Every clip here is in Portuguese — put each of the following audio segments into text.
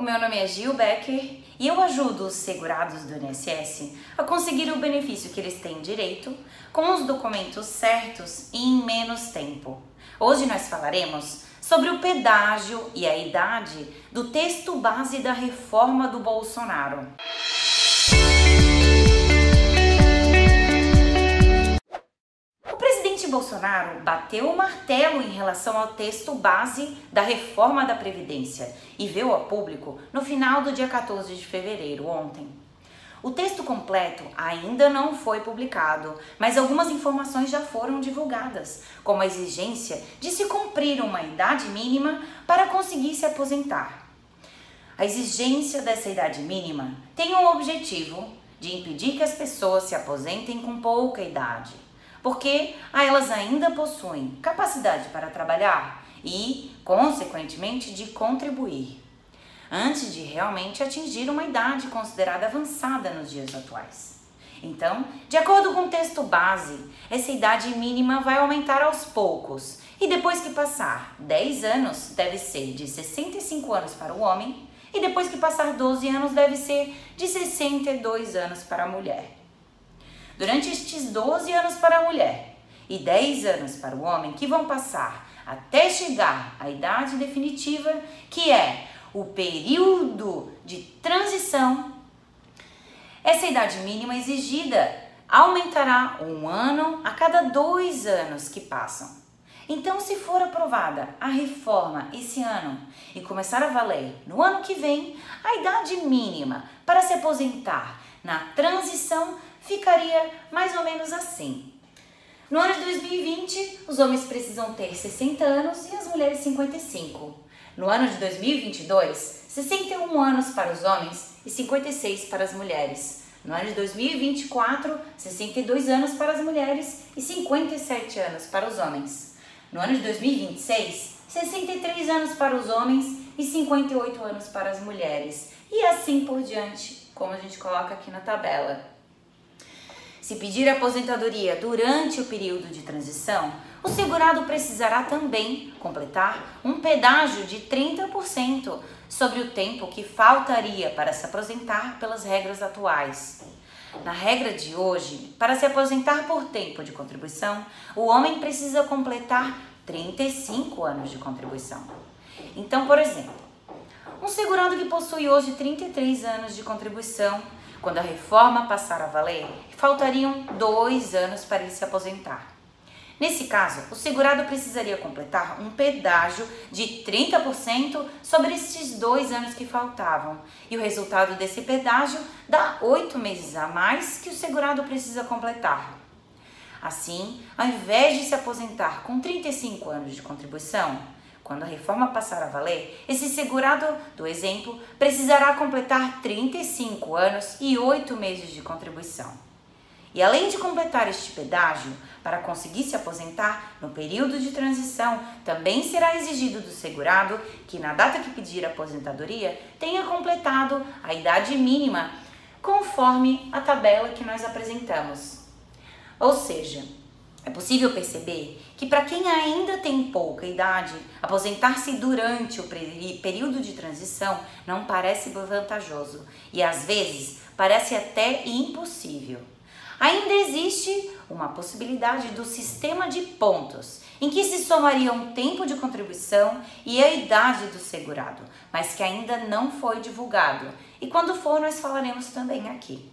o meu nome é Gil Becker e eu ajudo os segurados do INSS a conseguir o benefício que eles têm direito com os documentos certos e em menos tempo. Hoje nós falaremos sobre o pedágio e a idade do texto base da reforma do Bolsonaro. Bolsonaro bateu o martelo em relação ao texto base da reforma da Previdência e veio a público no final do dia 14 de fevereiro, ontem. O texto completo ainda não foi publicado, mas algumas informações já foram divulgadas, como a exigência de se cumprir uma idade mínima para conseguir se aposentar. A exigência dessa idade mínima tem o objetivo de impedir que as pessoas se aposentem com pouca idade porque elas ainda possuem capacidade para trabalhar e, consequentemente, de contribuir, antes de realmente atingir uma idade considerada avançada nos dias atuais. Então, de acordo com o texto base, essa idade mínima vai aumentar aos poucos e depois que passar 10 anos, deve ser de 65 anos para o homem e depois que passar 12 anos, deve ser de 62 anos para a mulher. Durante estes 12 anos para a mulher e 10 anos para o homem, que vão passar até chegar à idade definitiva, que é o período de transição, essa idade mínima exigida aumentará um ano a cada dois anos que passam. Então, se for aprovada a reforma esse ano e começar a valer no ano que vem, a idade mínima para se aposentar na transição ficaria mais ou menos assim. No ano de 2020, os homens precisam ter 60 anos e as mulheres 55. No ano de 2022, 61 anos para os homens e 56 para as mulheres. No ano de 2024, 62 anos para as mulheres e 57 anos para os homens. No ano de 2026, 63 anos para os homens e 58 anos para as mulheres. E assim por diante, como a gente coloca aqui na tabela. Se pedir aposentadoria durante o período de transição, o segurado precisará também completar um pedágio de 30% sobre o tempo que faltaria para se aposentar pelas regras atuais. Na regra de hoje, para se aposentar por tempo de contribuição, o homem precisa completar 35 anos de contribuição. Então, por exemplo, um segurado que possui hoje 33 anos de contribuição quando a reforma passar a valer, faltariam dois anos para ele se aposentar. Nesse caso, o segurado precisaria completar um pedágio de 30% sobre esses dois anos que faltavam. E o resultado desse pedágio dá oito meses a mais que o segurado precisa completar. Assim, ao invés de se aposentar com 35 anos de contribuição, quando a reforma passar a valer, esse segurado do exemplo precisará completar 35 anos e 8 meses de contribuição. E além de completar este pedágio, para conseguir se aposentar no período de transição, também será exigido do segurado que, na data que pedir aposentadoria, tenha completado a idade mínima conforme a tabela que nós apresentamos. Ou seja, é possível perceber que, para quem ainda tem pouca idade, aposentar-se durante o período de transição não parece vantajoso e às vezes parece até impossível. Ainda existe uma possibilidade do sistema de pontos, em que se somaria um tempo de contribuição e a idade do segurado, mas que ainda não foi divulgado. E quando for, nós falaremos também aqui.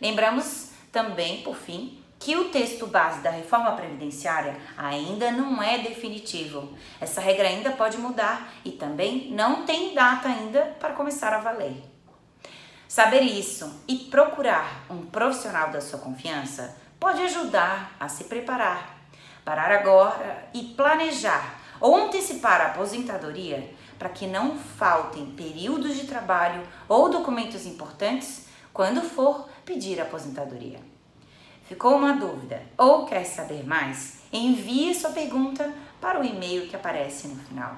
Lembramos também, por fim, que o texto base da reforma previdenciária ainda não é definitivo. Essa regra ainda pode mudar e também não tem data ainda para começar a valer. Saber isso e procurar um profissional da sua confiança pode ajudar a se preparar, parar agora e planejar ou antecipar a aposentadoria para que não faltem períodos de trabalho ou documentos importantes quando for pedir aposentadoria. Ficou uma dúvida ou quer saber mais? Envie sua pergunta para o e-mail que aparece no final.